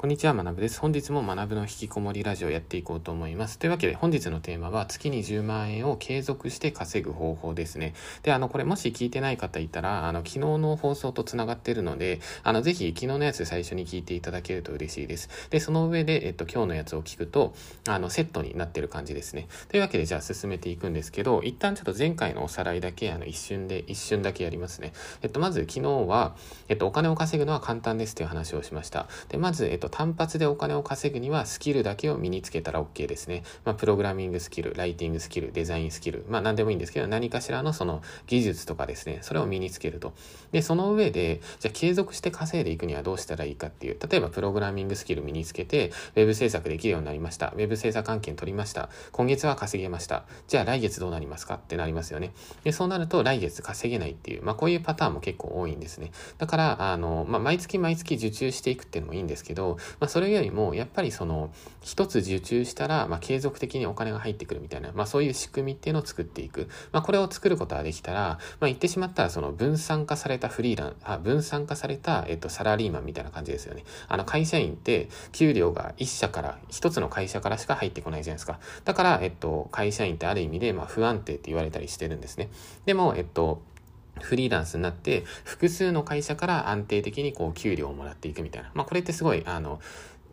こんにちは、学部です。本日も学ぶの引きこもりラジオやっていこうと思います。というわけで、本日のテーマは、月に10万円を継続して稼ぐ方法ですね。で、あの、これもし聞いてない方いたら、あの、昨日の放送と繋がってるので、あの、ぜひ昨日のやつ最初に聞いていただけると嬉しいです。で、その上で、えっと、今日のやつを聞くと、あの、セットになってる感じですね。というわけで、じゃあ進めていくんですけど、一旦ちょっと前回のおさらいだけ、あの、一瞬で、一瞬だけやりますね。えっと、まず昨日は、えっと、お金を稼ぐのは簡単ですという話をしました。で、まず、えっと、単発でお金を稼ぐにはスキルだけを身につけたら OK ですね。まあ、プログラミングスキル、ライティングスキル、デザインスキル、まあ、何でもいいんですけど、何かしらのその技術とかですね、それを身につけると。で、その上で、じゃあ継続して稼いでいくにはどうしたらいいかっていう、例えばプログラミングスキル身につけて、ウェブ制作できるようになりました。ウェブ制作案件取りました。今月は稼げました。じゃあ来月どうなりますか？ってなりますよね。で、そうなると来月稼げないっていう、まあ、こういうパターンも結構多いんですね。だから、あの、まあ、毎月毎月受注していくっていうのもいいんですけど、まあ、それよりも、やっぱりその、一つ受注したら、まあ、継続的にお金が入ってくるみたいな、まあ、そういう仕組みっていうのを作っていく。まあ、これを作ることができたら、まあ、言ってしまったら、その分散化されたフリーラン、あ分散化された、えっと、サラリーマンみたいな感じですよね。あの、会社員って、給料が一社から、一つの会社からしか入ってこないじゃないですか。だから、えっと、会社員ってある意味で、まあ、不安定って言われたりしてるんですね。でも、えっと、フリーランスになって複数の会社から安定的にこう給料をもらっていくみたいな。まあこれってすごいあの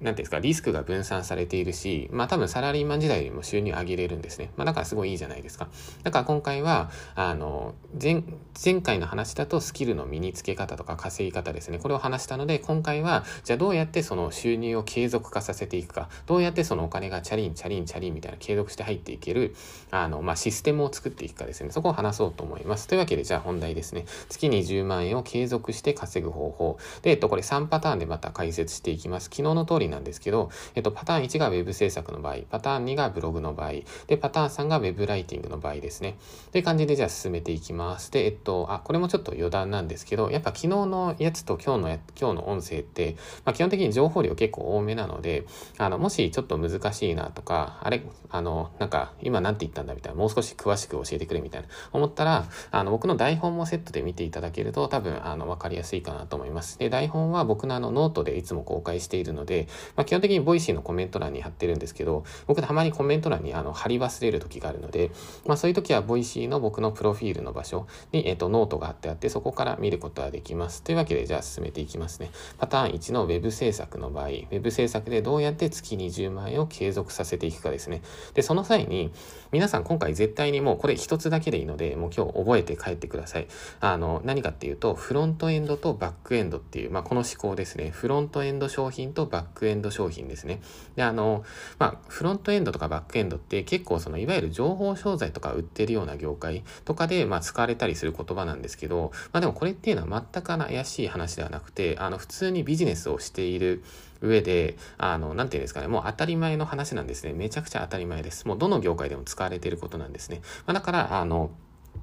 なんていうんですか、リスクが分散されているし、まあ多分サラリーマン時代よりも収入上げれるんですね。まあだからすごいいいじゃないですか。だから今回は、あの、前、前回の話だとスキルの身につけ方とか稼ぎ方ですね。これを話したので、今回は、じゃあどうやってその収入を継続化させていくか、どうやってそのお金がチャリンチャリンチャリンみたいな継続して入っていける、あの、まあシステムを作っていくかですね。そこを話そうと思います。というわけで、じゃあ本題ですね。月に10万円を継続して稼ぐ方法。で、えっと、これ3パターンでまた解説していきます。昨日の通りなんですけど、えっと、パターン1が Web 制作の場合、パターン2がブログの場合、で、パターン3が Web ライティングの場合ですね。という感じでじゃあ進めていきます。で、えっと、あ、これもちょっと余談なんですけど、やっぱ昨日のやつと今日のや、今日の音声って、まあ、基本的に情報量結構多めなので、あの、もしちょっと難しいなとか、あれ、あの、なんか、今なんて言ったんだみたいな、もう少し詳しく教えてくれみたいな、思ったら、あの、僕の台本もセットで見ていただけると、多分、あの、わかりやすいかなと思います。で、台本は僕のあの、ノートでいつも公開しているので、まあ、基本的に Voicy のコメント欄に貼ってるんですけど、僕たまにコメント欄にあの貼り忘れる時があるので、まあそういう時は Voicy の僕のプロフィールの場所に、えっ、と、ノートが貼ってあって、そこから見ることができます。というわけで、じゃあ進めていきますね。パターン1の Web 制作の場合、Web 制作でどうやって月20万円を継続させていくかですね。で、その際に、皆さん今回絶対にもうこれ一つだけでいいので、もう今日覚えて帰ってください。あの、何かっていうと、フロントエンドとバックエンドっていう、まあこの思考ですね。フロントエンド商品とバックエンドエンド商品ですね。で、あの、まあ、フロントエンドとかバックエンドって結構そのいわゆる情報商材とか売ってるような業界とかでまあ使われたりする言葉なんですけど、まあでもこれっていうのは全く怪しい話ではなくて、あの普通にビジネスをしている上で、あの、なんていうんですかね、もう当たり前の話なんですね。めちゃくちゃ当たり前です。もうどの業界でも使われていることなんですね。まあ、だから、あの、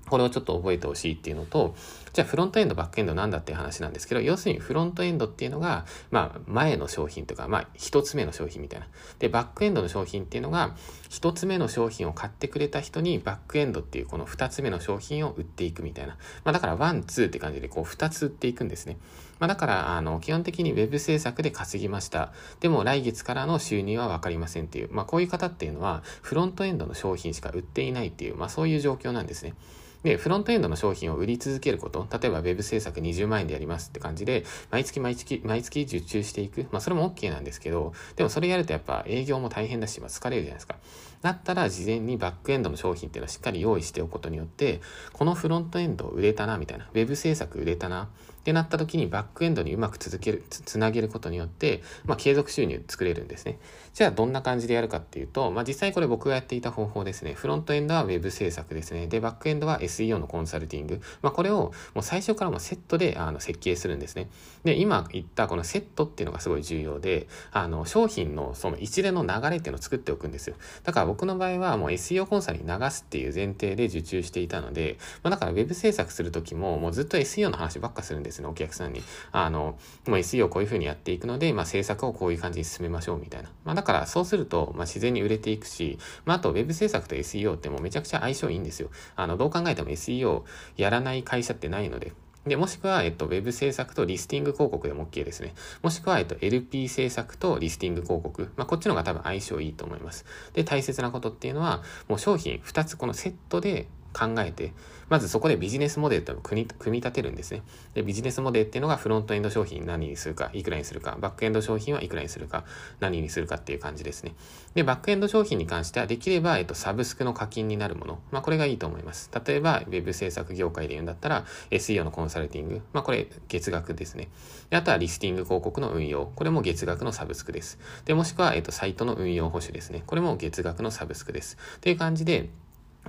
これをちょっと覚えてほしいっていうのと、じゃあフロントエンド、バックエンドなんだっていう話なんですけど、要するにフロントエンドっていうのが、まあ前の商品とか、まあ一つ目の商品みたいな。で、バックエンドの商品っていうのが、一つ目の商品を買ってくれた人にバックエンドっていうこの二つ目の商品を売っていくみたいな。まあだからワン、ツーって感じでこう二つ売っていくんですね。まあだから、あの、基本的に web 制作で稼ぎました。でも来月からの収入はわかりませんっていう、まあこういう方っていうのは、フロントエンドの商品しか売っていないっていう、まあそういう状況なんですね。で、フロントエンドの商品を売り続けること、例えば Web 制作20万円でやりますって感じで、毎月毎月、毎月受注していく。まあ、それも OK なんですけど、でもそれやるとやっぱ営業も大変だし、まあ、疲れるじゃないですか。だったら事前にバックエンドの商品っていうのをしっかり用意しておくことによって、このフロントエンド売れたな、みたいな。Web 制作売れたな。ってなった時にバックエンドにうまく続ける、つつなげることによって、まあ、継続収入作れるんですね。じゃあどんな感じでやるかっていうと、まあ、実際これ僕がやっていた方法ですね。フロントエンドは Web 制作ですね。で、バックエンドは SEO のコンサルティング。まあ、これをもう最初からもセットであの設計するんですね。で、今言ったこのセットっていうのがすごい重要で、あの、商品のその一連の流れっていうのを作っておくんですよ。だから僕の場合はもう SEO コンサルに流すっていう前提で受注していたので、まあ、だから Web 制作するときももうずっと SEO の話ばっかするんですね、お客さんに。あの、もう SEO こういう風にやっていくので、まあ、制作をこういう感じに進めましょうみたいな。まあ、だからそうすると、まあ、自然に売れていくし、まあ、あと Web 制作と SEO ってもうめちゃくちゃ相性いいんですよ。あの、どう考えても SEO やらない会社ってないので。で、もしくは、えっと、ウェブ制作とリスティング広告でも OK ですね。もしくは、えっと、LP 制作とリスティング広告。まあ、こっちの方が多分相性いいと思います。で、大切なことっていうのは、もう商品2つこのセットで考えて、まずそこでビジネスモデルというのを組み立てるんですね。で、ビジネスモデルっていうのがフロントエンド商品何にするか、いくらにするか、バックエンド商品はいくらにするか、何にするかっていう感じですね。で、バックエンド商品に関してはできれば、えっと、サブスクの課金になるもの。まあ、これがいいと思います。例えば、ウェブ制作業界で言うんだったら、SEO のコンサルティング。まあ、これ月額ですね。で、あとはリスティング広告の運用。これも月額のサブスクです。で、もしくは、えっと、サイトの運用保守ですね。これも月額のサブスクです。っていう感じで、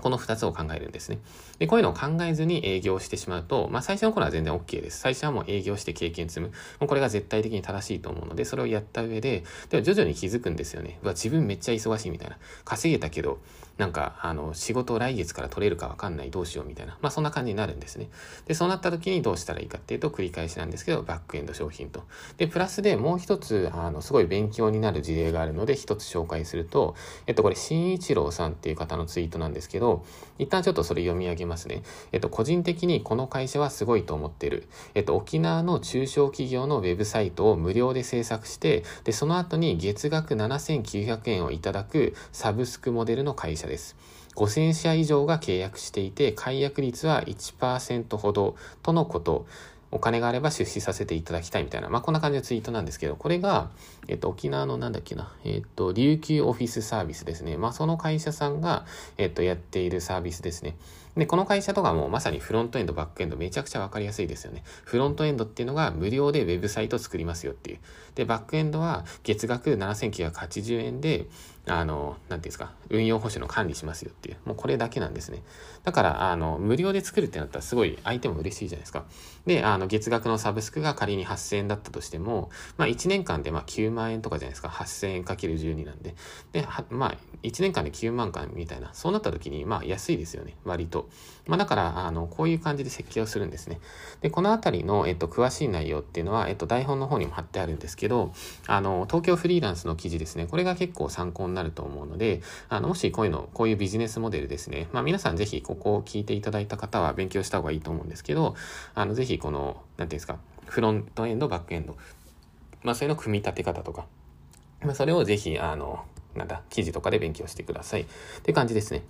この2つを考えるんですね。で、こういうのを考えずに営業してしまうと、まあ最初の頃は全然 OK です。最初はもう営業して経験積む。もうこれが絶対的に正しいと思うので、それをやった上で、でも徐々に気づくんですよね。うわ、自分めっちゃ忙しいみたいな。稼げたけど、なんか、あの、仕事を来月から取れるかわかんない、どうしようみたいな。まあそんな感じになるんですね。で、そうなった時にどうしたらいいかっていうと、繰り返しなんですけど、バックエンド商品と。で、プラスでもう一つ、あの、すごい勉強になる事例があるので、一つ紹介すると、えっと、これ、新一郎さんっていう方のツイートなんですけど、一旦ちょっとそれ読み上げますね。えっと、個人的にこの会社はすごいと思ってる。えっと、沖縄の中小企業のウェブサイトを無料で制作して、で、その後に月額7900円をいただくサブスクモデルの会社です。5000社以上が契約していて、解約率は1%ほどとのこと。お金があれば出資させていただきたいみたいな、まあ、こんな感じのツイートなんですけど、これが、えっと、沖縄のなんだっけな、えっと、琉球オフィスサービスですね。まあ、その会社さんが、えっと、やっているサービスですね。で、この会社とかもまさにフロントエンド、バックエンドめちゃくちゃわかりやすいですよね。フロントエンドっていうのが無料でウェブサイトを作りますよっていう。で、バックエンドは月額7980円で、あの、なんていうんですか、運用保守の管理しますよっていう。もうこれだけなんですね。だから、あの、無料で作るってなったらすごい相手も嬉しいじゃないですか。で、あの、月額のサブスクが仮に8000円だったとしても、まあ1年間でま9万円とかじゃないですか。8000円かける12なんで。で、まあ1年間で9万間みたいな。そうなった時に、まあ安いですよね。割と。まあだから、あの、こういう感じで設計をするんですね。で、このあたりの、えっと、詳しい内容っていうのは、えっと、台本の方にも貼ってあるんですけど、あの、東京フリーランスの記事ですね。これが結構参考になると思うので、あの、もしこういうの、こういうビジネスモデルですね。まあ皆さんぜひここを聞いていただいた方は勉強した方がいいと思うんですけど、あの、ぜひこの、なんていうんですか、フロントエンド、バックエンド、まあそれの組み立て方とか、まあそれをぜひ、あの、なんだ、記事とかで勉強してください。って感じですね。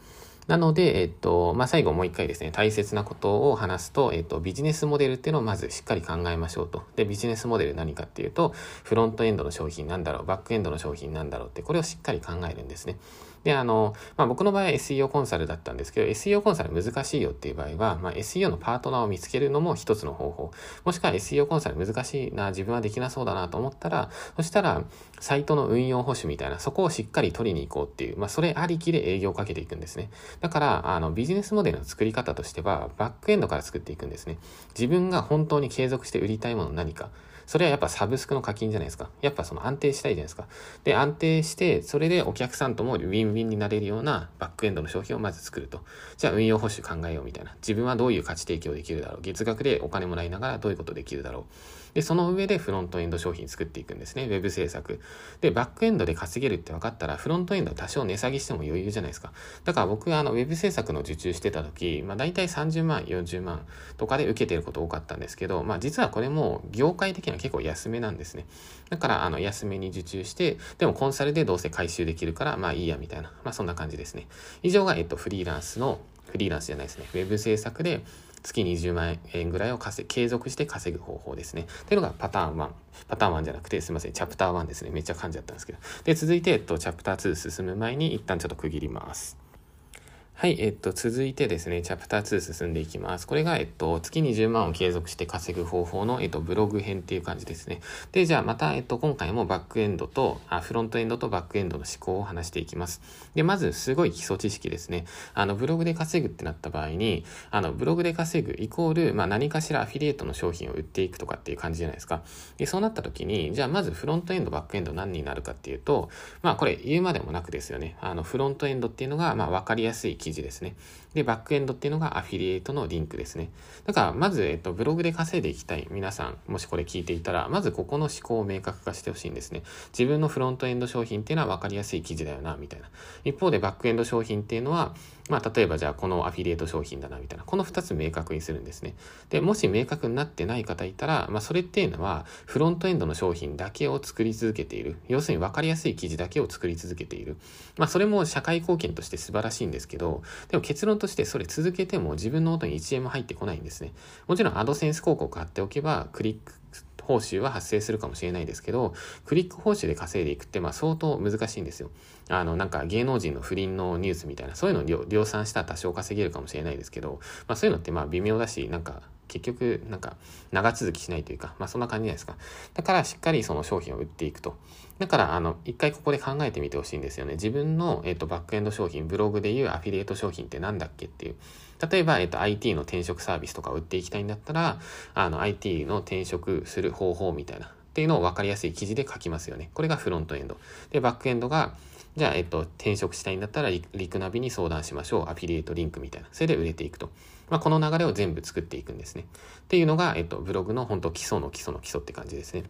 なので、えっと、まあ、最後もう一回ですね、大切なことを話すと、えっと、ビジネスモデルっていうのをまずしっかり考えましょうと。で、ビジネスモデル何かっていうと、フロントエンドの商品なんだろう、バックエンドの商品なんだろうって、これをしっかり考えるんですね。で、あの、まあ、僕の場合は SEO コンサルだったんですけど、SEO コンサル難しいよっていう場合は、まあ、SEO のパートナーを見つけるのも一つの方法。もしくは SEO コンサル難しいな、自分はできなそうだなと思ったら、そしたら、サイトの運用保守みたいな、そこをしっかり取りに行こうっていう、まあ、それありきで営業をかけていくんですね。だから、あの、ビジネスモデルの作り方としては、バックエンドから作っていくんですね。自分が本当に継続して売りたいもの何か。それはやっぱサブスクの課金じゃないですか。やっぱその安定したいじゃないですか。で、安定して、それでお客さんともウィンウィンになれるようなバックエンドの商品をまず作ると。じゃあ運用保守考えようみたいな。自分はどういう価値提供できるだろう。月額でお金もらいながらどういうことできるだろう。で、その上でフロントエンド商品作っていくんですね。ウェブ制作。で、バックエンドで稼げるって分かったら、フロントエンド多少値下げしても余裕じゃないですか。だから僕はあの、ウェブ制作の受注してた時、まあ大体30万、40万とかで受けてること多かったんですけど、まあ実はこれも業界的には結構安めなんですね。だから、あの、安めに受注して、でもコンサルでどうせ回収できるから、まあいいやみたいな。まあそんな感じですね。以上が、えっと、フリーランスの、フリーランスじゃないですね。ウェブ制作で、月20万円ぐらいを稼継続して稼ぐ方法ですね。っていうのがパターン1。パターン1じゃなくて、すみません、チャプター1ですね。めっちゃ噛んじゃったんですけど。で、続いて、えっと、チャプター2進む前に、一旦ちょっと区切ります。はい、えっと、続いてですね、チャプター2進んでいきます。これが、えっと、月20万を継続して稼ぐ方法の、えっと、ブログ編っていう感じですね。で、じゃあまた、えっと、今回もバックエンドと、あ、フロントエンドとバックエンドの思考を話していきます。で、まず、すごい基礎知識ですね。あの、ブログで稼ぐってなった場合に、あの、ブログで稼ぐイコール、まあ、何かしらアフィリエイトの商品を売っていくとかっていう感じじゃないですか。で、そうなった時に、じゃあまずフロントエンド、バックエンド何になるかっていうと、まあ、これ言うまでもなくですよね。あの、フロントエンドっていうのが、まあ、わかりやすい記事ですね。で、バックエンドっていうのがアフィリエイトのリンクですね。だから、まず、えっと、ブログで稼いでいきたい皆さん、もしこれ聞いていたら、まずここの思考を明確化してほしいんですね。自分のフロントエンド商品っていうのは分かりやすい記事だよな、みたいな。一方で、バックエンド商品っていうのは、まあ、例えばじゃあこのアフィリエイト商品だなみたいな、この2つ明確にするんですね。で、もし明確になってない方いたら、まあ、それっていうのは、フロントエンドの商品だけを作り続けている。要するに分かりやすい記事だけを作り続けている。まあ、それも社会貢献として素晴らしいんですけど、でも結論としてそれ続けても自分の音に1円も入ってこないんですね。もちろんアドセンス広告貼っておけば、クリック報酬は発生するかもしれないですけど、クリック報酬で稼いでいくって、まあ相当難しいんですよ。あの、なんか芸能人の不倫のニュースみたいな、そういうのを量産したら多少稼げるかもしれないですけど、まあそういうのってまあ微妙だし、なんか結局なんか長続きしないというか、まあそんな感じじゃないですか。だからしっかりその商品を売っていくと。だからあの、一回ここで考えてみてほしいんですよね。自分の、えっ、と、バックエンド商品、ブログでいうアフィリエイト商品って何だっけっていう。例えば、えっと、IT の転職サービスとかを売っていきたいんだったら、あの、IT の転職する方法みたいな、っていうのを分かりやすい記事で書きますよね。これがフロントエンド。で、バックエンドが、じゃあ、えっと、転職したいんだったらリ、リクナビに相談しましょう。アフィリエイトリンクみたいな。それで売れていくと。まあ、この流れを全部作っていくんですね。っていうのが、えっと、ブログの本当基礎の基礎の基礎って感じですね。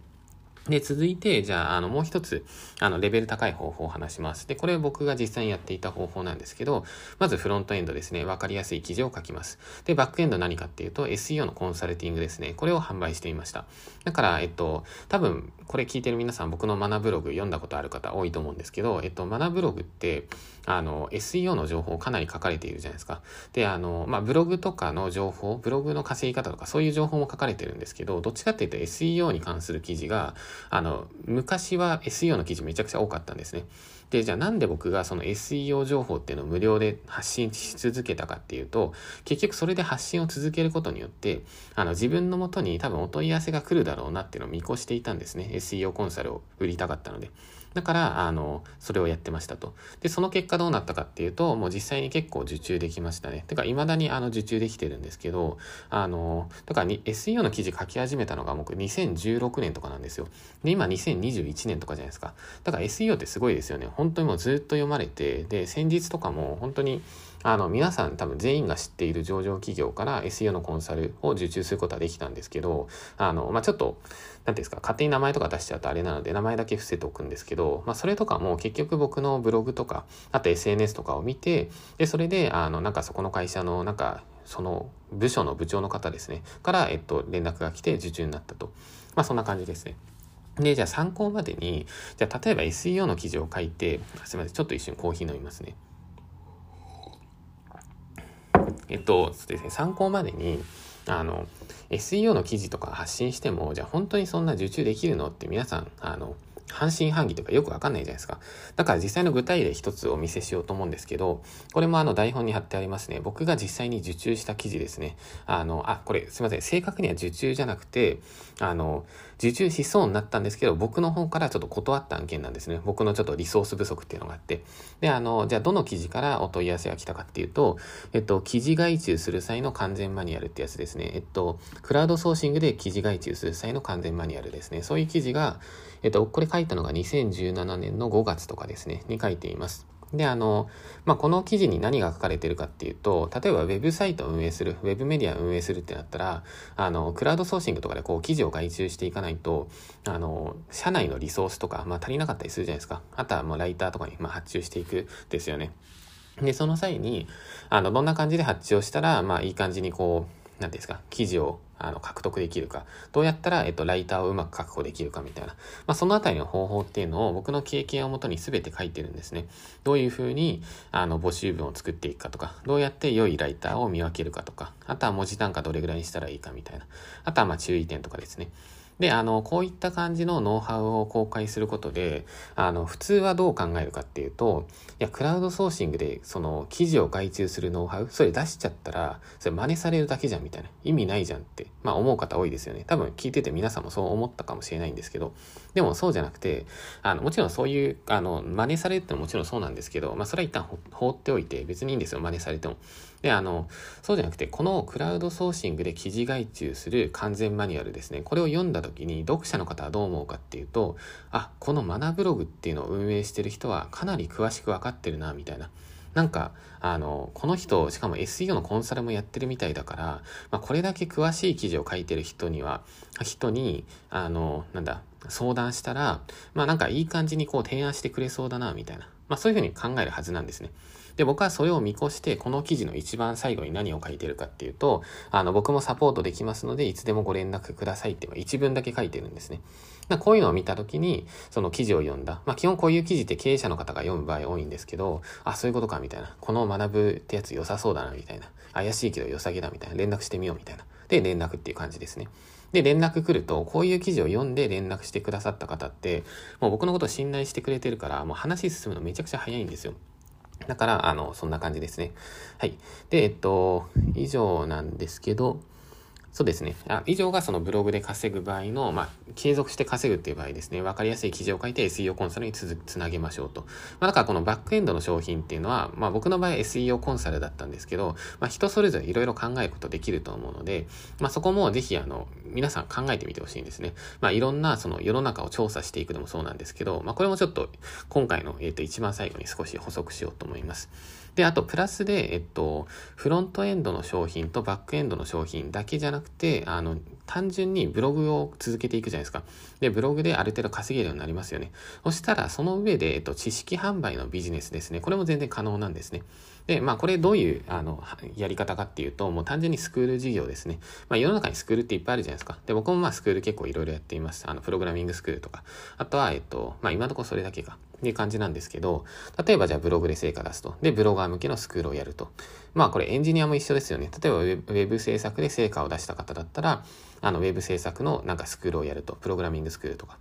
で、続いて、じゃあ、あの、もう一つ、あの、レベル高い方法を話します。で、これ僕が実際にやっていた方法なんですけど、まずフロントエンドですね、わかりやすい記事を書きます。で、バックエンド何かっていうと、SEO のコンサルティングですね。これを販売していました。だから、えっと、多分、これ聞いてる皆さん、僕のマナブログ読んだことある方多いと思うんですけど、えっと、マナブログって、あの、SEO の情報かなり書かれているじゃないですか。で、あの、まあ、ブログとかの情報、ブログの稼ぎ方とか、そういう情報も書かれてるんですけど、どっちかっていうと SEO に関する記事が、あの、昔は SEO の記事めちゃくちゃ多かったんですね。で、じゃあなんで僕がその SEO 情報っていうのを無料で発信し続けたかっていうと、結局それで発信を続けることによって、あの自分のもとに多分お問い合わせが来るだろうなっていうのを見越していたんですね。SEO コンサルを売りたかったので。だから、あの、それをやってましたと。で、その結果どうなったかっていうと、もう実際に結構受注できましたね。てか、未だにあの受注できてるんですけど、あの、だからに SEO の記事書き始めたのが僕2016年とかなんですよ。で、今2021年とかじゃないですか。だから SEO ってすごいですよね。本当にもうずっと読まれて、で、先日とかも本当に、あの、皆さん多分全員が知っている上場企業から SEO のコンサルを受注することはできたんですけど、あの、まあ、ちょっと、ていうんですか、勝手に名前とか出しちゃうとあれなので、名前だけ伏せておくんですけど、まあ、それとかも結局僕のブログとか、あと SNS とかを見て、で、それで、あの、なんかそこの会社の、なんか、その部署の部長の方ですね、から、えっと、連絡が来て受注になったと。まあ、そんな感じですね。で、じゃあ参考までに、じゃあ例えば SEO の記事を書いて、すみません、ちょっと一瞬コーヒー飲みますね。えっと、そうですね、参考までに、あの、SEO の記事とか発信しても、じゃあ本当にそんな受注できるのって皆さん、あの、半信半疑とかよくわかんないじゃないですか。だから実際の具体例一つお見せしようと思うんですけど、これもあの台本に貼ってありますね。僕が実際に受注した記事ですね。あの、あ、これすいません。正確には受注じゃなくて、あの、受注しそうになったんですけど、僕の方からちょっと断った案件なんですね。僕のちょっとリソース不足っていうのがあって。で、あの、じゃあどの記事からお問い合わせが来たかっていうと、えっと、記事外注する際の完全マニュアルってやつですね。えっと、クラウドソーシングで記事外注する際の完全マニュアルですね。そういう記事が、えっと、これ書いたのが2017年の5月とかですね、に書いています。で、あの、まあ、この記事に何が書かれてるかっていうと、例えばウェブサイトを運営する、ウェブメディアを運営するってなったら、あの、クラウドソーシングとかでこう記事を外注していかないと、あの、社内のリソースとか、まあ、足りなかったりするじゃないですか。あとはもうライターとかに、ま発注していくですよね。で、その際に、あの、どんな感じで発注をしたら、まあ、いい感じにこう、何ですか、記事をあの獲得できるか、どうやったら、えっと、ライターをうまく確保できるかみたいな、まあ、そのあたりの方法っていうのを僕の経験をもとに全て書いてるんですね。どういうふうに、あの、募集文を作っていくかとか、どうやって良いライターを見分けるかとか、あとは文字単価どれぐらいにしたらいいかみたいな、あとはまあ注意点とかですね。で、あの、こういった感じのノウハウを公開することで、あの、普通はどう考えるかっていうと、いや、クラウドソーシングで、その、記事を外注するノウハウ、それ出しちゃったら、それ真似されるだけじゃんみたいな。意味ないじゃんって、まあ思う方多いですよね。多分聞いてて皆さんもそう思ったかもしれないんですけど、でもそうじゃなくて、あの、もちろんそういう、あの、真似されるってのももちろんそうなんですけど、まあそれは一旦放っておいて、別にいいんですよ、真似されても。で、あの、そうじゃなくて、このクラウドソーシングで記事外注する完全マニュアルですね。これを読んだ時に読者の方はどう思うかっていうと、あ、このマナブログっていうのを運営してる人はかなり詳しくわかってるな、みたいな。なんか、あの、この人、しかも SEO のコンサルもやってるみたいだから、まあ、これだけ詳しい記事を書いてる人には、人に、あの、なんだ、相談したら、まあなんかいい感じにこう提案してくれそうだな、みたいな。まあそういうふうに考えるはずなんですね。で、僕はそれを見越して、この記事の一番最後に何を書いてるかっていうと、あの、僕もサポートできますので、いつでもご連絡くださいって一文だけ書いてるんですね。こういうのを見たときに、その記事を読んだ。まあ、基本こういう記事って経営者の方が読む場合多いんですけど、あ、そういうことか、みたいな。この学ぶってやつ良さそうだな、みたいな。怪しいけど良さげだ、みたいな。連絡してみよう、みたいな。で、連絡っていう感じですね。で、連絡来ると、こういう記事を読んで連絡してくださった方って、もう僕のことを信頼してくれてるから、もう話進むのめちゃくちゃ早いんですよ。だから、あの、そんな感じですね。はい。で、えっと、以上なんですけど、そうですね。あ以上がそのブログで稼ぐ場合の、まあ、継続して稼ぐっていう場合ですね。わかりやすい記事を書いて SEO コンサルにつつなげましょうと。まあ、だからこのバックエンドの商品っていうのは、まあ、僕の場合 SEO コンサルだったんですけど、まあ、人それぞれいろいろ考えることできると思うので、まあ、そこもぜひ、あの、皆さん考えてみてほしいんですね。まあ、いろんなその世の中を調査していくのもそうなんですけど、まあ、これもちょっと今回の、えっ、ー、と、一番最後に少し補足しようと思います。で、あと、プラスで、えっと、フロントエンドの商品とバックエンドの商品だけじゃなくて、あの、単純にブログを続けていくじゃないですか。で、ブログである程度稼げるようになりますよね。そしたら、その上で、えっと、知識販売のビジネスですね。これも全然可能なんですね。で、まあ、これどういう、あの、やり方かっていうと、もう単純にスクール事業ですね。まあ、世の中にスクールっていっぱいあるじゃないですか。で、僕もまあ、スクール結構いろいろやっています。あの、プログラミングスクールとか。あとは、えっと、まあ、今のところそれだけか。っていう感じなんですけど、例えばじゃあブログで成果出すと。で、ブロガー向けのスクールをやると。まあこれエンジニアも一緒ですよね。例えばウェブ制作で成果を出した方だったら、あのウェブ制作のなんかスクールをやると。プログラミングスクールとか。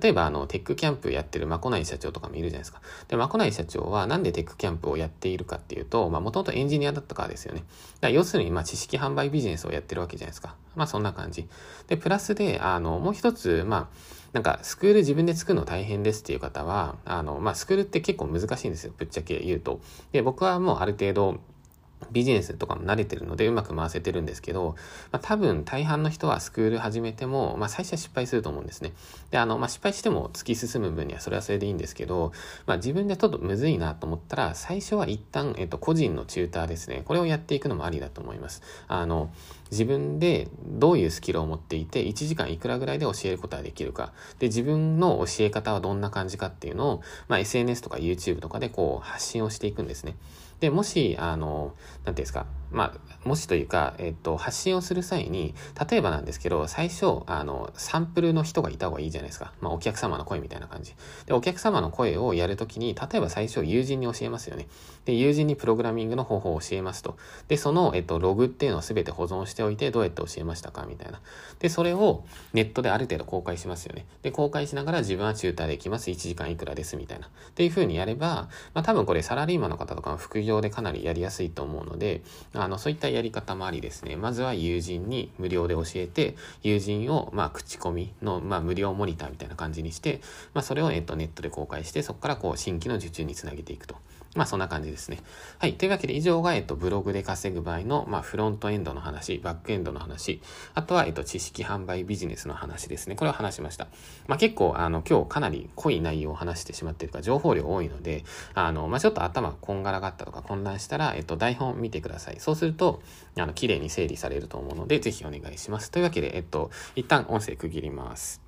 例えばあのテックキャンプやってるまこない社長とかもいるじゃないですか。で、まこない社長はなんでテックキャンプをやっているかっていうと、まあもともとエンジニアだったからですよね。だ要するにまあ知識販売ビジネスをやってるわけじゃないですか。まあそんな感じ。で、プラスで、あの、もう一つ、まあ、なんか、スクール自分で作るの大変ですっていう方は、あの、まあ、スクールって結構難しいんですよ。ぶっちゃけ言うと。で、僕はもうある程度、ビジネスとかも慣れてるのでうまく回せてるんですけど、まあ、多分大半の人はスクール始めても、まあ、最初は失敗すると思うんですね。で、あの、まあ、失敗しても突き進む分にはそれはそれでいいんですけど、まあ、自分でちょっとむずいなと思ったら、最初は一旦、えっと、個人のチューターですね。これをやっていくのもありだと思います。あの、自分でどういうスキルを持っていて、1時間いくらぐらいで教えることができるか。で、自分の教え方はどんな感じかっていうのを、まあ、SNS とか YouTube とかでこう発信をしていくんですね。で、もし、あの、なんていうんですか、まあ、もしというか、えっと、発信をする際に、例えばなんですけど、最初、あの、サンプルの人がいた方がいいじゃないですか。まあ、お客様の声みたいな感じ。で、お客様の声をやるときに、例えば最初、友人に教えますよね。で、友人にプログラミングの方法を教えますと。で、その、えっと、ログっていうのを全て保存しておいて、どうやって教えましたかみたいな。で、それをネットである程度公開しますよね。で、公開しながら自分はチューターできます。1時間いくらです、みたいな。っていう風にやれば、まあ、多分これサラリーマンの方とかの副業でかなりやりやすいと思うので、あの、そういったやり方もありですね。まずは友人に無料で教えて、友人を、まあ、口コミの、まあ、無料モニターみたいな感じにして、まあ、それを、えっと、ネットで公開して、そこからこう、新規の受注につなげていくと。まあそんな感じですね。はい。というわけで以上が、えっと、ブログで稼ぐ場合の、まあフロントエンドの話、バックエンドの話、あとは、えっと、知識販売ビジネスの話ですね。これを話しました。まあ結構、あの、今日かなり濃い内容を話してしまっているか、情報量多いので、あの、まあちょっと頭こんがらがったとか混乱したら、えっと、台本見てください。そうすると、あの、綺麗に整理されると思うので、ぜひお願いします。というわけで、えっと、一旦音声区切ります。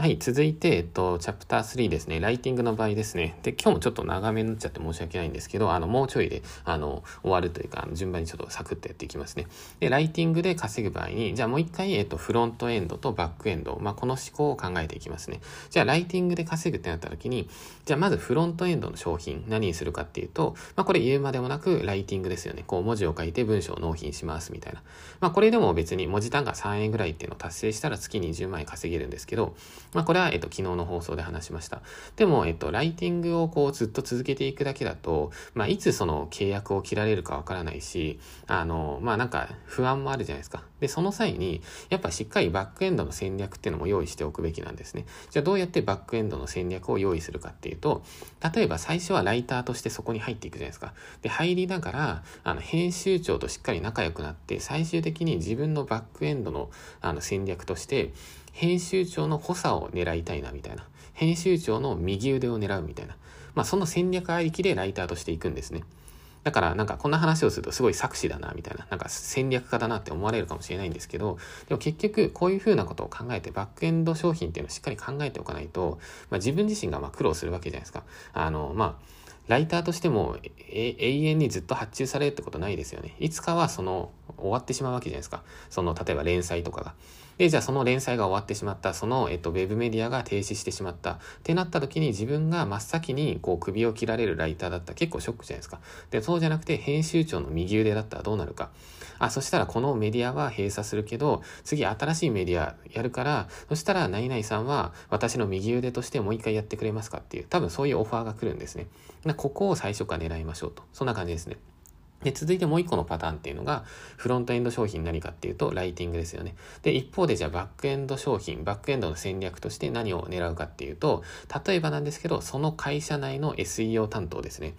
はい、続いて、えっと、チャプター3ですね。ライティングの場合ですね。で、今日もちょっと長めになっちゃって申し訳ないんですけど、あの、もうちょいで、あの、終わるというか、順番にちょっとサクッとやっていきますね。で、ライティングで稼ぐ場合に、じゃあもう一回、えっと、フロントエンドとバックエンド、まあ、この思考を考えていきますね。じゃあ、ライティングで稼ぐってなった時に、じゃあまずフロントエンドの商品、何にするかっていうと、まあ、これ言うまでもなく、ライティングですよね。こう、文字を書いて文章を納品しますみたいな。まあ、これでも別に文字単価3円ぐらいっていうのを達成したら月に10万円稼げるんですけど、まあ、これは、えっと、昨日の放送で話しました。でも、えっと、ライティングをこうずっと続けていくだけだと、まあ、いつその契約を切られるかわからないし、あの、まあ、なんか不安もあるじゃないですか。で、その際に、やっぱしっかりバックエンドの戦略っていうのも用意しておくべきなんですね。じゃあどうやってバックエンドの戦略を用意するかっていうと、例えば最初はライターとしてそこに入っていくじゃないですか。で、入りながら、あの、編集長としっかり仲良くなって、最終的に自分のバックエンドのあの戦略として、編集長の補佐を狙いたいなみたいな。編集長の右腕を狙うみたいな。まあその戦略ありきでライターとしていくんですね。だからなんかこんな話をするとすごい作詞だなみたいな、なんか戦略家だなって思われるかもしれないんですけど、でも結局こういうふうなことを考えてバックエンド商品っていうのをしっかり考えておかないと、まあ、自分自身がま苦労するわけじゃないですか。あの、まあ、ライターとしても永遠にずっと発注されるってことないですよね。いつかはその終わってしまうわけじゃないですか。その例えば連載とかが。で、じゃあその連載が終わってしまった、その、えっと、ウェブメディアが停止してしまったってなった時に自分が真っ先にこう首を切られるライターだったら結構ショックじゃないですか。で、そうじゃなくて編集長の右腕だったらどうなるか。あ、そしたらこのメディアは閉鎖するけど、次新しいメディアやるから、そしたら何々さんは私の右腕としてもう一回やってくれますかっていう、多分そういうオファーが来るんですね。ここを最初から狙いましょうと。そんな感じですね。で、続いてもう一個のパターンっていうのが、フロントエンド商品何かっていうと、ライティングですよね。で、一方でじゃあバックエンド商品、バックエンドの戦略として何を狙うかっていうと、例えばなんですけど、その会社内の SEO 担当ですね。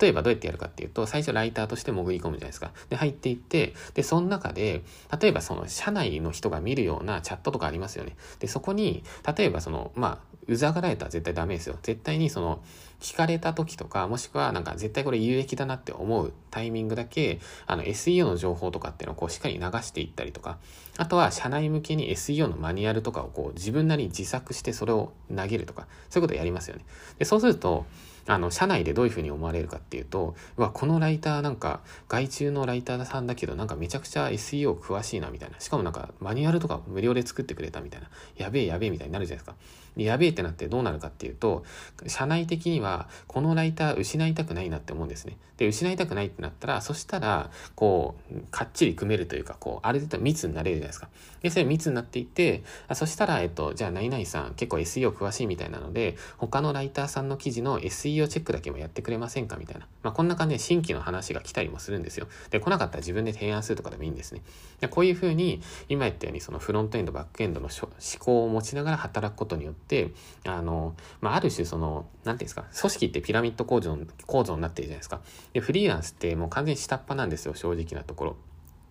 例えばどうやってやるかっていうと、最初ライターとして潜り込むじゃないですか。で、入っていって、で、その中で、例えばその社内の人が見るようなチャットとかありますよね。で、そこに、例えばその、まあ、うざがられたら絶対ダメですよ。絶対にその、聞かれた時とか、もしくはなんか絶対これ有益だなって思うタイミングだけ、あの SEO の情報とかっていうのをこうしっかり流していったりとか、あとは社内向けに SEO のマニュアルとかをこう自分なりに自作してそれを投げるとか、そういうことやりますよね。で、そうすると、あの、社内でどういうふうに思われるかっていうと、うわ、このライターなんか、外注のライターさんだけど、なんかめちゃくちゃ SEO 詳しいなみたいな。しかもなんか、マニュアルとか無料で作ってくれたみたいな。やべえやべえみたいになるじゃないですか。やべえってなってどうなるかっていうと、社内的には、このライター失いたくないなって思うんですね。で、失いたくないってなったら、そしたら、こう、かっちり組めるというか、こう、ある程度密になれるじゃないですか。で、それ密になっていって、あそしたら、えっと、じゃあ、何々さん、結構 SEO 詳しいみたいなので、他のライターさんの記事の SEO チェックだけもやってくれませんか？みたいな。まあ、こんな感じで新規の話が来たりもするんですよ。で、来なかったら自分で提案するとかでもいいんですね。でこういうふうに、今言ったように、そのフロントエンド、バックエンドの思考を持ちながら働くことによって、あの、まあ、ある種その、なんていうんですか、組織ってピラミッド構造構造になってるじゃないですか。で、フリーランスってもう完全に下っ端なんですよ、正直なところ。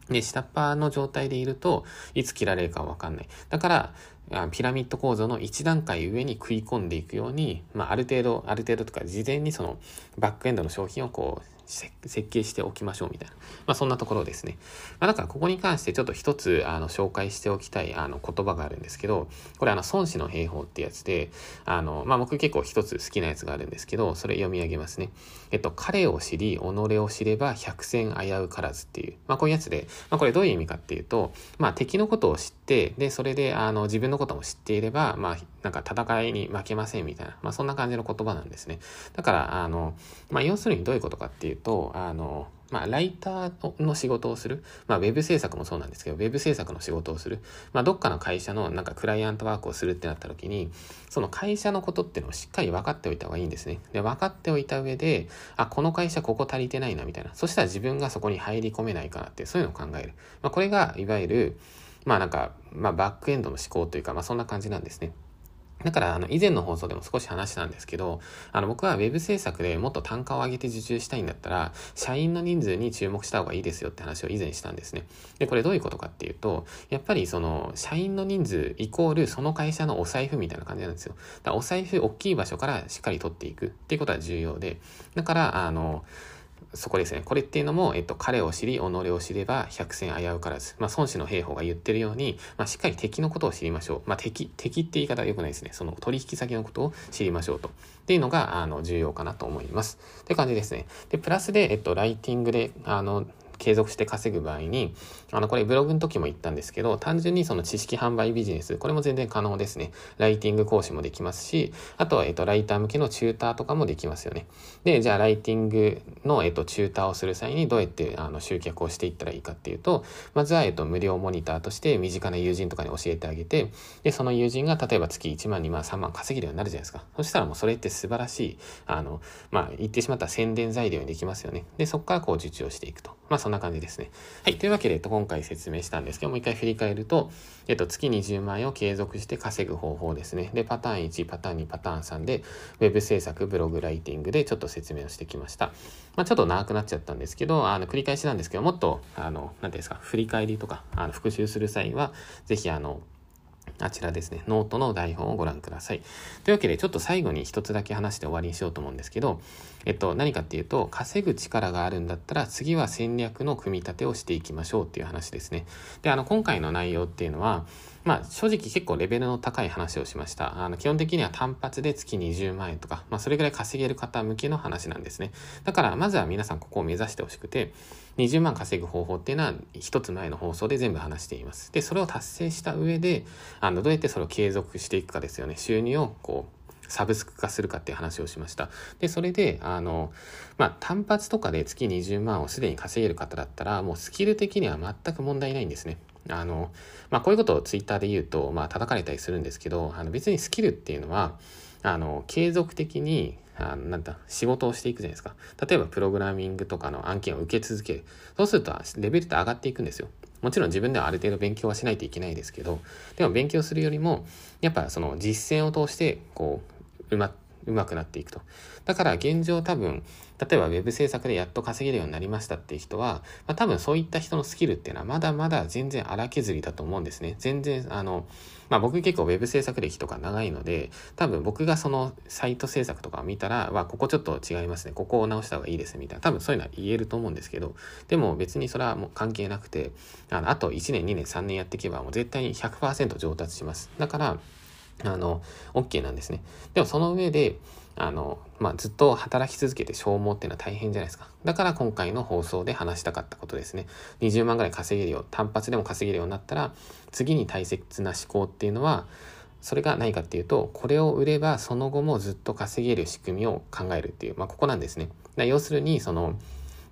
で、下っ端の状態でいると、いつ切られるかわかんない。だから、ピラミッド構造の1段階上に食い込んでいくように、まあ、ある程度、ある程度とか、事前にその、バックエンドの商品をこう、設計しておきましょうみたいな。まあそんなところですね。まあだからここに関してちょっと一つあの紹介しておきたいあの言葉があるんですけど、これあの孫子の兵法ってやつで、あの、まあ僕結構一つ好きなやつがあるんですけど、それ読み上げますね。えっと、彼を知り、己を知れば百戦危うからずっていう、まあこういうやつで、まあこれどういう意味かっていうと、まあ敵のことを知って、で、それであの自分のことも知っていれば、まあなんか戦いに負けませんみたいな、まあそんな感じの言葉なんですね。だから、あの、まあ要するにどういうことかっていうと、あの、まあ、ライターの仕事をする。まあ、ウェブ制作もそうなんですけど、ウェブ制作の仕事をする。まあ、どっかの会社のなんかクライアントワークをするってなった時に、その会社のことっていうのをしっかり分かっておいた方がいいんですね。で、分かっておいた上で、あ、この会社ここ足りてないな、みたいな。そしたら自分がそこに入り込めないかなって、そういうのを考える。まあ、これが、いわゆる、まあなんか、まあバックエンドの思考というか、まあそんな感じなんですね。だから、あの、以前の放送でも少し話したんですけど、あの、僕は web 制作でもっと単価を上げて受注したいんだったら、社員の人数に注目した方がいいですよって話を以前したんですね。で、これどういうことかっていうと、やっぱりその、社員の人数イコールその会社のお財布みたいな感じなんですよ。だからお財布、大きい場所からしっかり取っていくっていうことは重要で、だから、あの、そこですね。これっていうのも、えっと、彼を知り、己を知れば、百戦危うからず。まあ、孫子の兵法が言ってるように、まあ、しっかり敵のことを知りましょう。まあ、敵、敵って言い方は良くないですね。その取引先のことを知りましょうと。っていうのが、あの、重要かなと思います。って感じですね。で、プラスで、えっと、ライティングで、あの、継続して稼ぐ場合に、あの、これブログの時も言ったんですけど、単純にその知識販売ビジネス、これも全然可能ですね。ライティング講師もできますし、あとは、えっと、ライター向けのチューターとかもできますよね。で、じゃあ、ライティングの、えっと、チューターをする際にどうやって、あの、集客をしていったらいいかっていうと、まずは、えっと、無料モニターとして身近な友人とかに教えてあげて、で、その友人が例えば月1万、2万、3万稼げるようになるじゃないですか。そしたらもうそれって素晴らしい、あの、まあ、言ってしまった宣伝材料にできますよね。で、そこからこう受注をしていくと。まあ、そんな感じですね。はい。というわけで、今回説明したんですけども、う一回振り返ると、えっと、月20万円を継続して稼ぐ方法ですね。で、パターン1、パターン2、パターン3で、ウェブ制作、ブログライティングでちょっと説明をしてきました。まあ、ちょっと長くなっちゃったんですけど、あの、繰り返しなんですけど、もっと、あの、何ていうんですか、振り返りとか、あの、復習する際は、是非、あの、あちらですね、ノートの台本をご覧ください。というわけで、ちょっと最後に一つだけ話して終わりにしようと思うんですけど、えっと、何かっていうと、稼ぐ力があるんだったら、次は戦略の組み立てをしていきましょうっていう話ですね。で、あの、今回の内容っていうのは、まあ、正直結構レベルの高い話をしました。あの、基本的には単発で月20万円とか、まあ、それぐらい稼げる方向けの話なんですね。だから、まずは皆さんここを目指してほしくて、20万稼ぐ方法っていうのは、一つ前の放送で全部話しています。で、それを達成した上で、あの、どうやってそれを継続していくかですよね。収入をこう、サブスク化するかっていう話をしました。で、それで、あの、まあ、単発とかで月20万をすでに稼げる方だったら、もうスキル的には全く問題ないんですね。あの、まあ、こういうことをツイッターで言うと、まあ、叩かれたりするんですけど、あの、別にスキルっていうのは、あの、継続的に、あなんだ、仕事をしていくじゃないですか。例えば、プログラミングとかの案件を受け続ける。そうすると、レベルって上がっていくんですよ。もちろん自分ではある程度勉強はしないといけないですけど、でも勉強するよりも、やっぱその実践を通して、こう、うま、うまくなっていくと。だから現状多分、例えば web 制作でやっと稼げるようになりましたっていう人は、まあ、多分そういった人のスキルっていうのはまだまだ全然荒削りだと思うんですね。全然、あの、まあ僕結構 web 制作歴とか長いので、多分僕がそのサイト制作とかを見たら、わ、ここちょっと違いますね。ここを直した方がいいですみたいな。多分そういうのは言えると思うんですけど、でも別にそれはもう関係なくて、あの、あと1年、2年、3年やっていけばもう絶対に100%上達します。だから、あの、OK なんですね。でもその上で、あの、まあ、ずっと働き続けて消耗っていうのは大変じゃないですか。だから今回の放送で話したかったことですね。20万ぐらい稼げるよう、単発でも稼げるようになったら、次に大切な思考っていうのは、それが何かっていうと、これを売ればその後もずっと稼げる仕組みを考えるっていう、まあ、ここなんですね。要するに、その、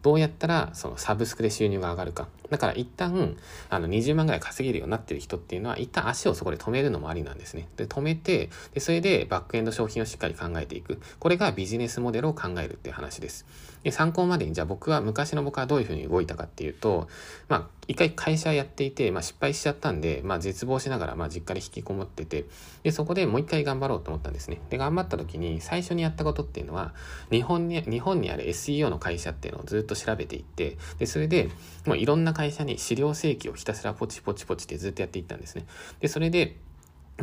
どうやったらそのサブスクで収入が上がるか。だから一旦、あの20万ぐらい稼げるようになってる人っていうのは、一旦足をそこで止めるのもありなんですね。で、止めて、で、それでバックエンド商品をしっかり考えていく。これがビジネスモデルを考えるっていう話です。で、参考までに、じゃあ僕は、昔の僕はどういうふうに動いたかっていうと、まあ、一回会社やっていて、まあ失敗しちゃったんで、まあ絶望しながら、まあ実家に引きこもってて、で、そこでもう一回頑張ろうと思ったんですね。で、頑張った時に、最初にやったことっていうのは、日本に、日本にある SEO の会社っていうのをずっと調べていって、で、それで、もういろんな会社に資料請求をひたすらポチポチポチってずっとやっていったんですね。で、それで、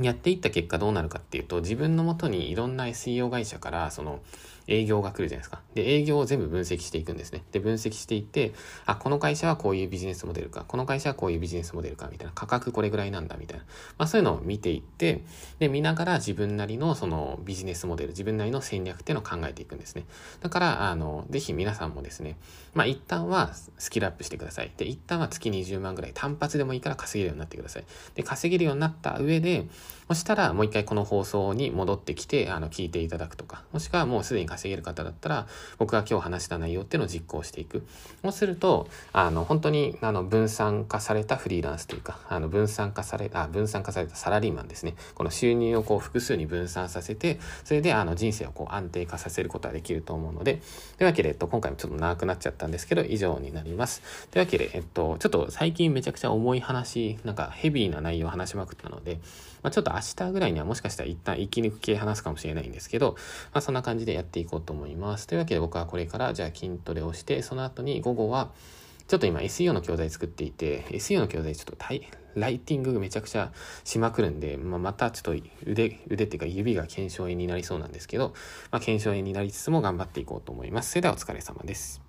やっていった結果どうなるかっていうと、自分のもとにいろんな SEO 会社から、その、営業が来るじゃないですか。で、営業を全部分析していくんですね。で、分析していって、あ、この会社はこういうビジネスモデルか、この会社はこういうビジネスモデルか、みたいな、価格これぐらいなんだ、みたいな。まあそういうのを見ていって、で、見ながら自分なりのそのビジネスモデル、自分なりの戦略っていうのを考えていくんですね。だから、あの、ぜひ皆さんもですね、まあ一旦はスキルアップしてください。で、一旦は月20万ぐらい単発でもいいから稼げるようになってください。で、稼げるようになった上で、そしたらもう一回この放送に戻ってきて、あの、聞いていただくとか、もしくはもうすでに稼げる方だったら、僕が今日話した内容っていうのを実行していく。そうすると、あの、本当に、あの、分散化されたフリーランスというか、あの、分散化され、あ、分散化されたサラリーマンですね。この収入をこう複数に分散させて、それであの人生をこう安定化させることができると思うので、というわけで、えっと、今回もちょっと長くなっちゃったんですけど、以上になります。というわけで、えっと、ちょっと最近めちゃくちゃ重い話、なんかヘビーな内容を話しまくったので、まあ、ちょっと明日ぐらいにはもしかしたら一旦生き抜く系話すかもしれないんですけど、まあ、そんな感じでやっていこうと思います。というわけで僕はこれからじゃあ筋トレをして、その後に午後は、ちょっと今 SEO の教材作っていて、SEO の教材ちょっとライティングめちゃくちゃしまくるんで、まあ、またちょっと腕、腕っていうか指が腱鞘炎になりそうなんですけど、まあ、腱鞘炎になりつつも頑張っていこうと思います。それではお疲れ様です。